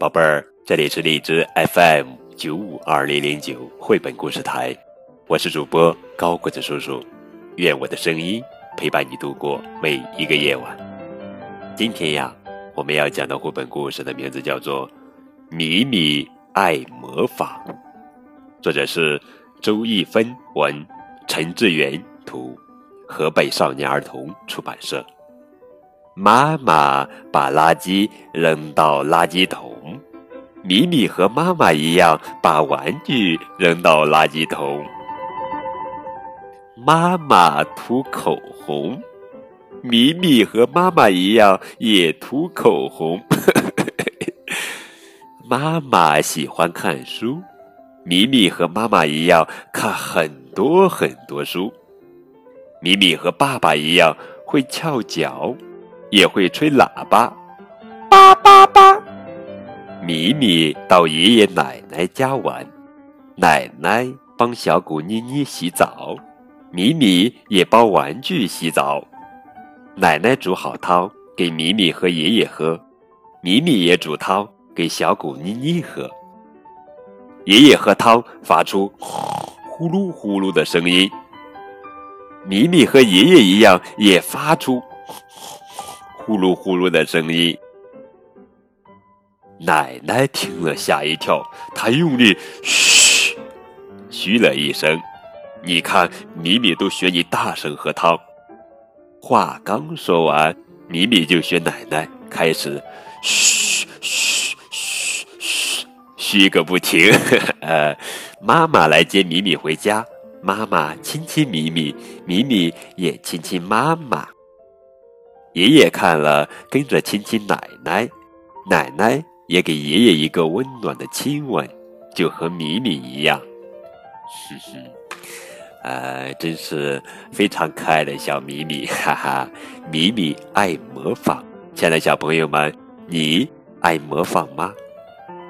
宝贝儿，这里是荔枝 FM 九五二零零九绘本故事台，我是主播高个子叔叔，愿我的声音陪伴你度过每一个夜晚。今天呀，我们要讲的绘本故事的名字叫做《米米爱魔法》，作者是周一芬文，陈志远图，河北少年儿童出版社。妈妈把垃圾扔到垃圾桶，米米和妈妈一样把玩具扔到垃圾桶。妈妈涂口红，米米和妈妈一样也涂口红。妈妈喜欢看书，米米和妈妈一样看很多很多书。米米和爸爸一样会翘脚。也会吹喇叭，叭叭叭。米米到爷爷奶奶家玩，奶奶帮小狗妮妮洗澡，米米也帮玩具洗澡。奶奶煮好汤给米米和爷爷喝，米米也煮汤给小狗妮妮喝。爷爷喝汤发出呼噜呼噜的声音，米米和爷爷一样也发出。呼噜呼噜的声音，奶奶听了吓一跳，她用力嘘嘘了一声。你看，米米都学你大声喝汤。话刚说完，米米就学奶奶开始嘘嘘嘘嘘嘘个不停。呃，妈妈来接米米回家，妈妈亲亲米米，米米也亲亲妈妈。爷爷看了，跟着亲亲奶奶，奶奶也给爷爷一个温暖的亲吻，就和米米一样。哼哼，呃，真是非常可爱的小米米，哈哈！米米爱模仿，亲爱的小朋友们，你爱模仿吗？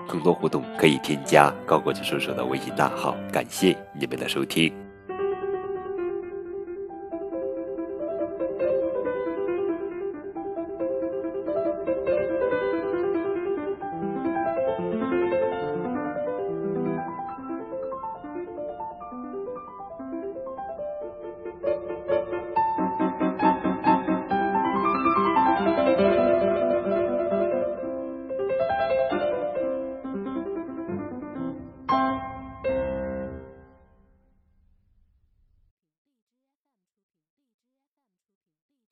更多互动可以添加高国际叔叔的微信大号。感谢你们的收听。